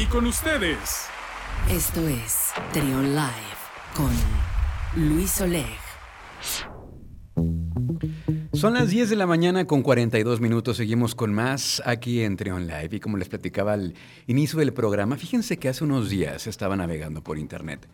Y con ustedes. Esto es Trion Live con Luis Oleg. Son las 10 de la mañana con 42 minutos. Seguimos con más aquí en Trion Live. Y como les platicaba al inicio del programa, fíjense que hace unos días estaba navegando por internet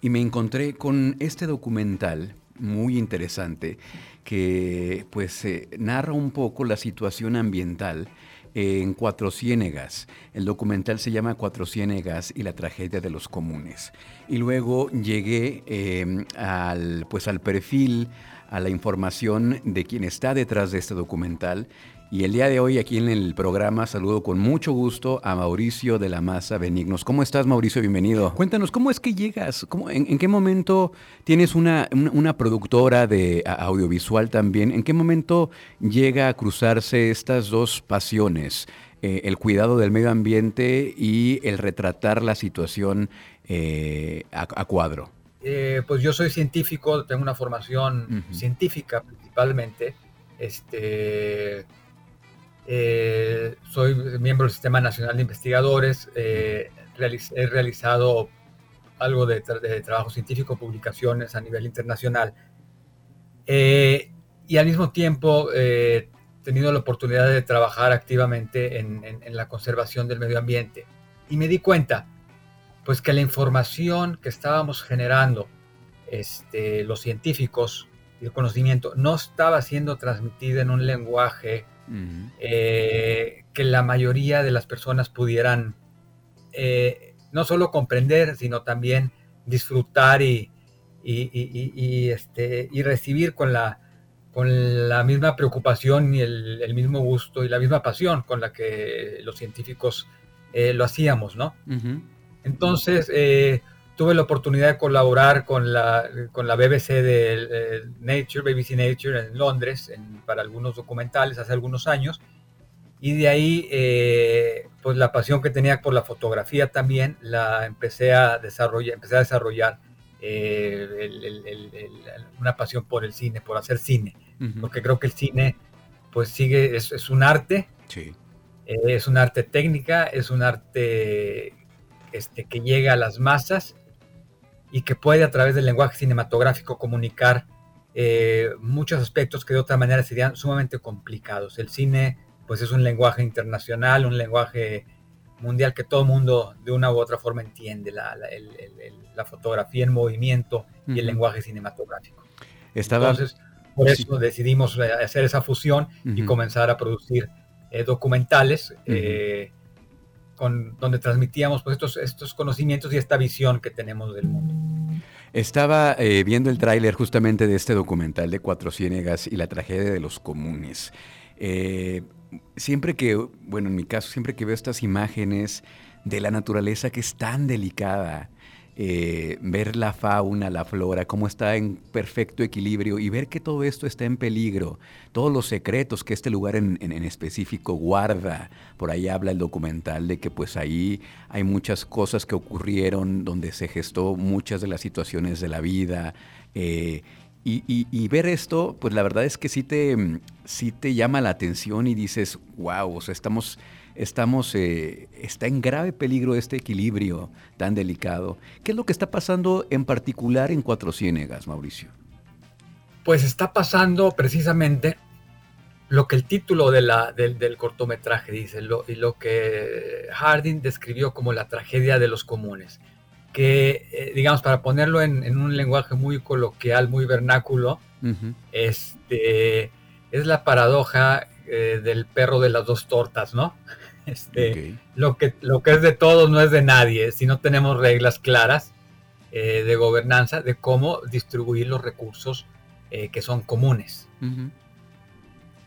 y me encontré con este documental muy interesante que pues eh, narra un poco la situación ambiental en Cuatro Ciénegas. El documental se llama Cuatro Ciénegas y la tragedia de los comunes. Y luego llegué em, al, pues, al perfil, a la información de quien está detrás de este documental y el día de hoy aquí en el programa saludo con mucho gusto a Mauricio de la Maza Benignos. ¿Cómo estás Mauricio? Bienvenido. Cuéntanos, ¿cómo es que llegas? en, qué momento tienes una, productora de audiovisual también? ¿En qué momento llega a cruzarse estas dos pasiones? Eh, el cuidado del medio ambiente y el retratar la situación eh, a, cuadro. Eh, pues yo soy científico, tengo una formación científica principalmente. Este, eh, soy miembro del Sistema Nacional de Investigadores. Eh, he realizado algo de, trabajo científico, publicaciones a nivel internacional. Eh, y al mismo tiempo he tenido la oportunidad de trabajar activamente en, la conservación del medio ambiente. Y me di cuenta, pues que la información que estábamos generando este, los científicos y el conocimiento no estaba siendo transmitida en un lenguaje eh, que la mayoría de las personas pudieran eh, no solo comprender, sino también disfrutar y, este, y recibir con la, con la misma preocupación y el, mismo gusto y la misma pasión con la que los científicos eh, lo hacíamos, ¿no? Entonces, tuve la oportunidad de colaborar con la, con la BBC de eh, Nature, BBC Nature en Londres, para algunos documentales hace algunos años. Y de ahí, eh, pues la pasión que tenía por la fotografía también, la empecé a desarrollar, empecé a desarrollar eh, una pasión por el cine, por hacer cine. Porque creo que el cine, pues sigue, es, es un arte. Sí. es un arte técnica, es un arte este, que llega a las masas y que puede a través del lenguaje cinematográfico comunicar eh, muchos aspectos que de otra manera serían sumamente complicados. El cine pues es un lenguaje internacional, un lenguaje mundial que todo el mundo de una u otra forma entiende, la, fotografía en movimiento y el lenguaje cinematográfico. Entonces, por eso decidimos eh, hacer esa fusión y comenzar a producir eh, documentales donde transmitíamos pues, estos, conocimientos y esta visión que tenemos del mundo. Estaba eh, viendo el tráiler justamente de este documental de Cuatro Ciénegas y la tragedia de los comunes. Eh, siempre que, bueno, en mi caso, siempre que veo estas imágenes de la naturaleza que es tan delicada, eh, ver la fauna, la flora, cómo está en perfecto equilibrio y ver que todo esto está en peligro, todos los secretos que este lugar en, específico guarda. Por ahí habla el documental de que pues ahí hay muchas cosas que ocurrieron donde se gestó muchas de las situaciones de la vida. Eh, y, ver esto, pues la verdad es que sí te, sí te llama la atención y dices, wow, o sea, estamos estamos, eh, está en grave peligro este equilibrio tan delicado. ¿Qué es lo que está pasando en particular en Cuatro Ciénegas, Mauricio? Pues está pasando precisamente lo que el título de la, del, cortometraje dice y lo que Harding describió como la tragedia de los comunes, que eh, digamos para ponerlo en, un lenguaje muy coloquial, muy vernáculo, este, es la paradoja eh, del perro de las dos tortas, ¿no? Este, lo, que, lo que es de todos no es de nadie, si no tenemos reglas claras eh, de gobernanza de cómo distribuir los recursos eh, que son comunes.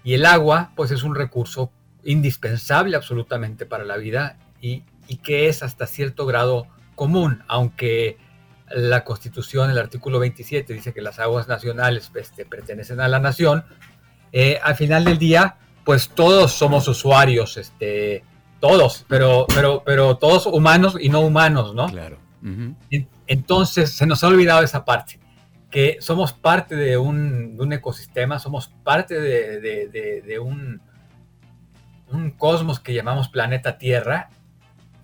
Y el agua, pues es un recurso indispensable absolutamente para la vida y, que es hasta cierto grado común, aunque la Constitución, el artículo 27, dice que las aguas nacionales este, pertenecen a la nación, eh, al final del día, pues todos somos usuarios, este, todos, pero, pero, pero todos humanos y no humanos, ¿no? Claro. Entonces se nos ha olvidado esa parte, que somos parte de un, ecosistema, somos parte de, un, un, cosmos que llamamos planeta Tierra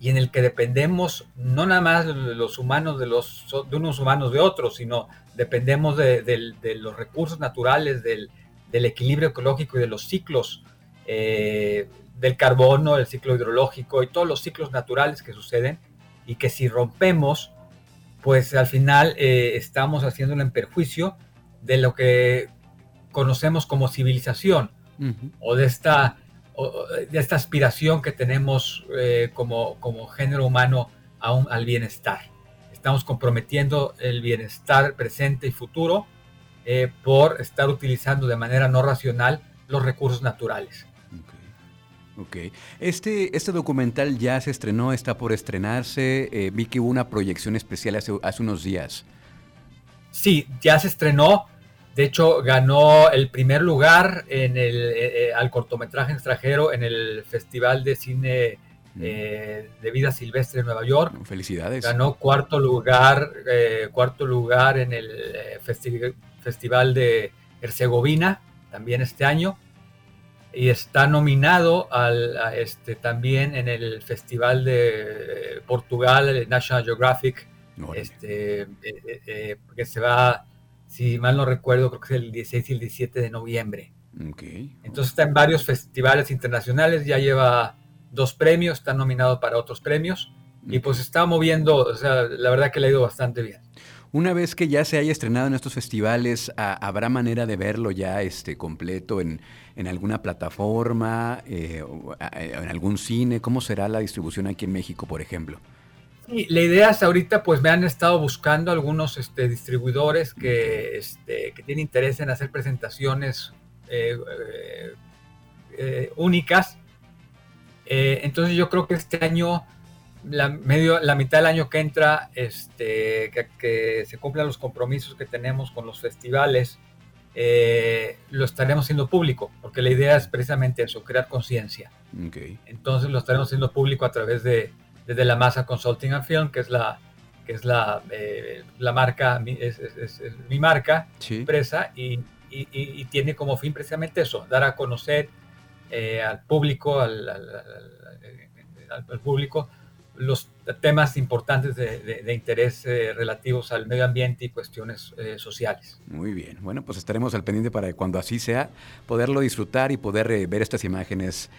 y en el que dependemos no nada más de los humanos de, los, de unos humanos de otros, sino dependemos de, los recursos naturales, del, equilibrio ecológico y de los ciclos eh, del carbono, el ciclo hidrológico y todos los ciclos naturales que suceden y que si rompemos, pues al final eh, estamos haciéndolo en perjuicio de lo que conocemos como civilización o de esta de esta aspiración que tenemos eh, como, como género humano al bienestar. Estamos comprometiendo el bienestar presente y futuro eh, por estar utilizando de manera no racional los recursos naturales. Ok. Este, este documental ya se estrenó, está por estrenarse. Eh, vi que hubo una proyección especial hace, hace unos días. Sí, ya se estrenó. De hecho, ganó el primer lugar en el, eh, al cortometraje extranjero en el Festival de Cine mm. eh, de Vida Silvestre de Nueva York. Felicidades. Ganó cuarto lugar, cuarto lugar en el Festival de Herzegovina, también este año. Y está nominado al, este, también en el Festival de Portugal, el National Geographic, este, que se va si mal no recuerdo, creo que es el 16 y el 17 de noviembre. Entonces está en varios festivales internacionales, ya lleva dos premios, está nominado para otros premios y pues está moviendo, o sea, la verdad que le ha ido bastante bien. Una vez que ya se haya estrenado en estos festivales, ¿habrá manera de verlo ya este, completo en, alguna plataforma, eh, en algún cine? ¿Cómo será la distribución aquí en México, por ejemplo? la idea es ahorita, pues me han estado buscando algunos este, distribuidores que, este, que tienen interés en hacer presentaciones eh, eh, únicas. entonces yo creo que este año, la, medio, la mitad del año que entra, este, que, se cumplan los compromisos que tenemos con los festivales, lo estaremos haciendo público, porque la idea es precisamente eso, crear conciencia. Entonces lo estaremos haciendo público a través de desde la Masa Consulting and Film, que es la, que es la, eh, la marca, es, mi marca, empresa, y, y, tiene como fin precisamente eso, dar a conocer eh, al público, al, al, público, los temas importantes de, de, interés eh, relativos al medio ambiente y cuestiones sociales. Muy bien, bueno, pues estaremos al pendiente para cuando así sea, poderlo disfrutar y poder ver estas imágenes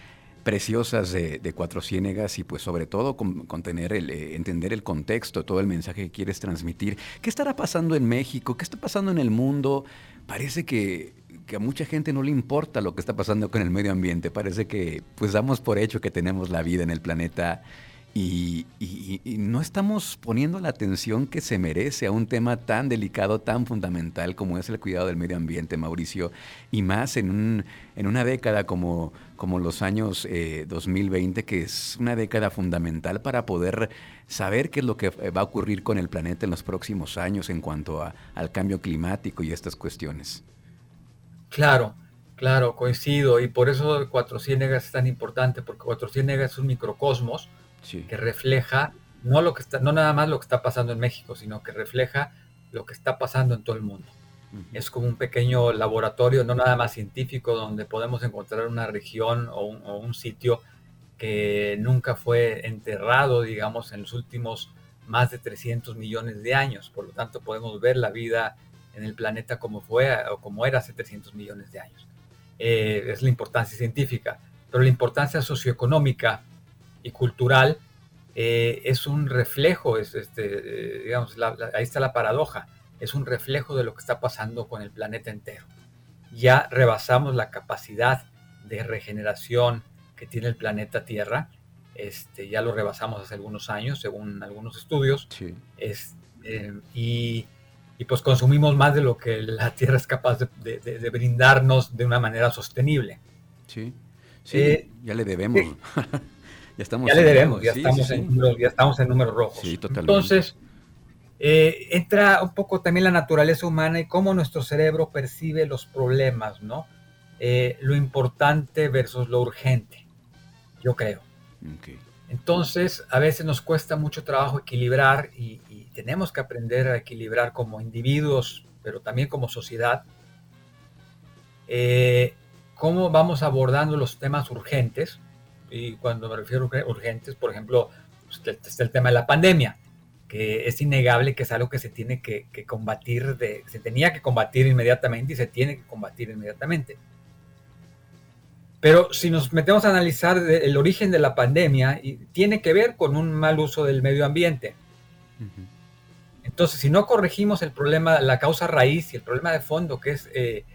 preciosas de, Cuatro Ciénegas y pues sobre todo contener el, eh, entender el contexto, todo el mensaje que quieres transmitir. ¿Qué estará pasando en México? ¿Qué está pasando en el mundo? Parece que, que, a mucha gente no le importa lo que está pasando con el medio ambiente. Parece que pues damos por hecho que tenemos la vida en el planeta y, no estamos poniendo la atención que se merece a un tema tan delicado, tan fundamental como es el cuidado del medio ambiente, Mauricio, y más en, un, en una década como, como los años 2020, eh, que es una década fundamental para poder saber qué es lo que va a ocurrir con el planeta en los próximos años en cuanto a, al cambio climático y estas cuestiones. Claro, claro, coincido, y por eso Cuatro es tan importante, porque Cuatro es un microcosmos que refleja no, lo que está, no nada más lo que está pasando en México, sino que refleja lo que está pasando en todo el mundo. Es como un pequeño laboratorio, no nada más científico, donde podemos encontrar una región o un, sitio que nunca fue enterrado, digamos, en los últimos más de 300 millones de años. Por lo tanto, podemos ver la vida en el planeta como fue o como era hace 300 millones de años. Eh, es la importancia científica, pero la importancia socioeconómica y cultural eh, es un reflejo, es este, eh, digamos, ahí está la paradoja, es un reflejo de lo que está pasando con el planeta entero. Ya rebasamos la capacidad de regeneración que tiene el planeta Tierra, este, ya lo rebasamos hace algunos años, según algunos estudios, es, eh, y, y, pues consumimos más de lo que la Tierra es capaz de, de, brindarnos de una manera sostenible. Sí, sí ya le debemos. Ya, estamos ya le debemos, ya, estamos en números, ya estamos en números rojos. Totalmente. Entonces, eh, entra un poco también la naturaleza humana y cómo nuestro cerebro percibe los problemas, ¿no? Eh, lo importante versus lo urgente, yo creo. Entonces, a veces nos cuesta mucho trabajo equilibrar y, tenemos que aprender a equilibrar como individuos, pero también como sociedad, eh, cómo vamos abordando los temas urgentes y cuando me refiero a urgentes, por ejemplo, pues, está el tema de la pandemia, que es innegable que es algo que se tiene que, combatir, de, se tenía que combatir inmediatamente y se tiene que combatir inmediatamente. Pero si nos metemos a analizar el origen de la pandemia, tiene que ver con un mal uso del medio ambiente. Entonces, si no corregimos el problema, la causa raíz y el problema de fondo, que es eh,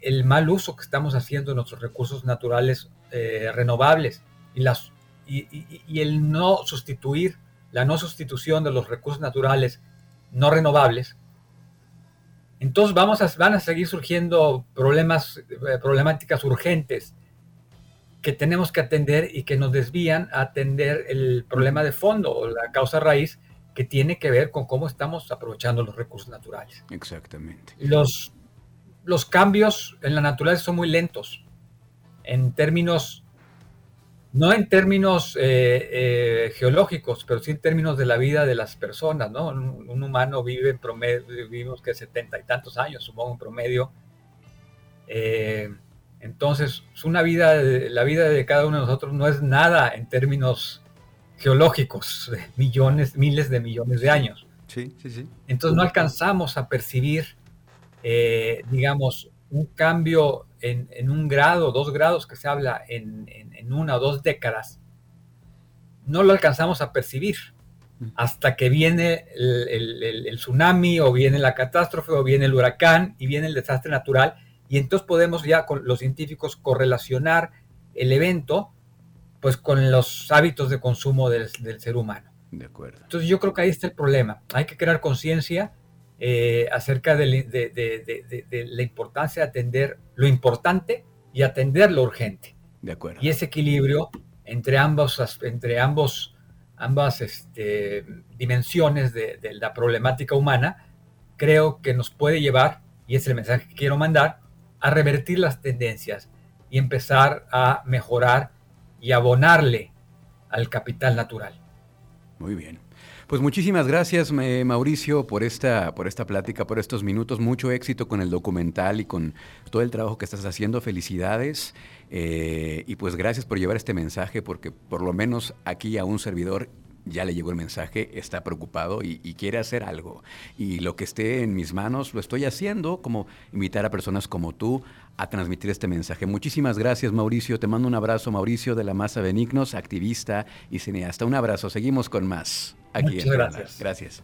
el mal uso que estamos haciendo de nuestros recursos naturales eh, renovables y, las, y, el no sustituir, la no sustitución de los recursos naturales no renovables, entonces vamos a, van a seguir surgiendo problemas, eh, problemáticas urgentes que tenemos que atender y que nos desvían a atender el problema de fondo o la causa raíz que tiene que ver con cómo estamos aprovechando los recursos naturales. Exactamente. Los, los cambios en la naturaleza son muy lentos en términos, no en términos eh, eh, geológicos, pero sí en términos de la vida de las personas, ¿no? Un, humano vive en promedio, vivimos que setenta y tantos años, supongo en promedio. Eh, entonces, una vida, la vida de cada uno de nosotros no es nada en términos geológicos, de millones, miles de millones de años. Sí, sí, sí. Entonces no alcanzamos a percibir, digamos, un cambio en, un grado, dos grados que se habla en, una o dos décadas. No lo alcanzamos a percibir hasta que viene el, tsunami o viene la catástrofe o viene el huracán y viene el desastre natural y entonces podemos ya con los científicos correlacionar el evento pues con los hábitos de consumo del, ser humano. De acuerdo. Entonces yo creo que ahí está el problema. Hay que crear conciencia eh, acerca de, la importancia de atender lo importante y atender lo urgente. De acuerdo. Y ese equilibrio entre ambos, entre ambos, ambas este, dimensiones de, la problemática humana, creo que nos puede llevar, y es el mensaje que quiero mandar, a revertir las tendencias y empezar a mejorar y abonarle al capital natural. Muy bien. Pues muchísimas gracias, Mauricio, por esta, por esta plática, por estos minutos. Mucho éxito con el documental y con todo el trabajo que estás haciendo. Felicidades. Eh, y pues gracias por llevar este mensaje, porque por lo menos aquí a un servidor ya le llegó el mensaje, está preocupado y, quiere hacer algo. Y lo que esté en mis manos lo estoy haciendo, como invitar a personas como tú a transmitir este mensaje. Muchísimas gracias, Mauricio. Te mando un abrazo, Mauricio de la Masa Benignos, activista y cineasta. Un abrazo. Seguimos con más. Aquí Muchas gracias. Gracias.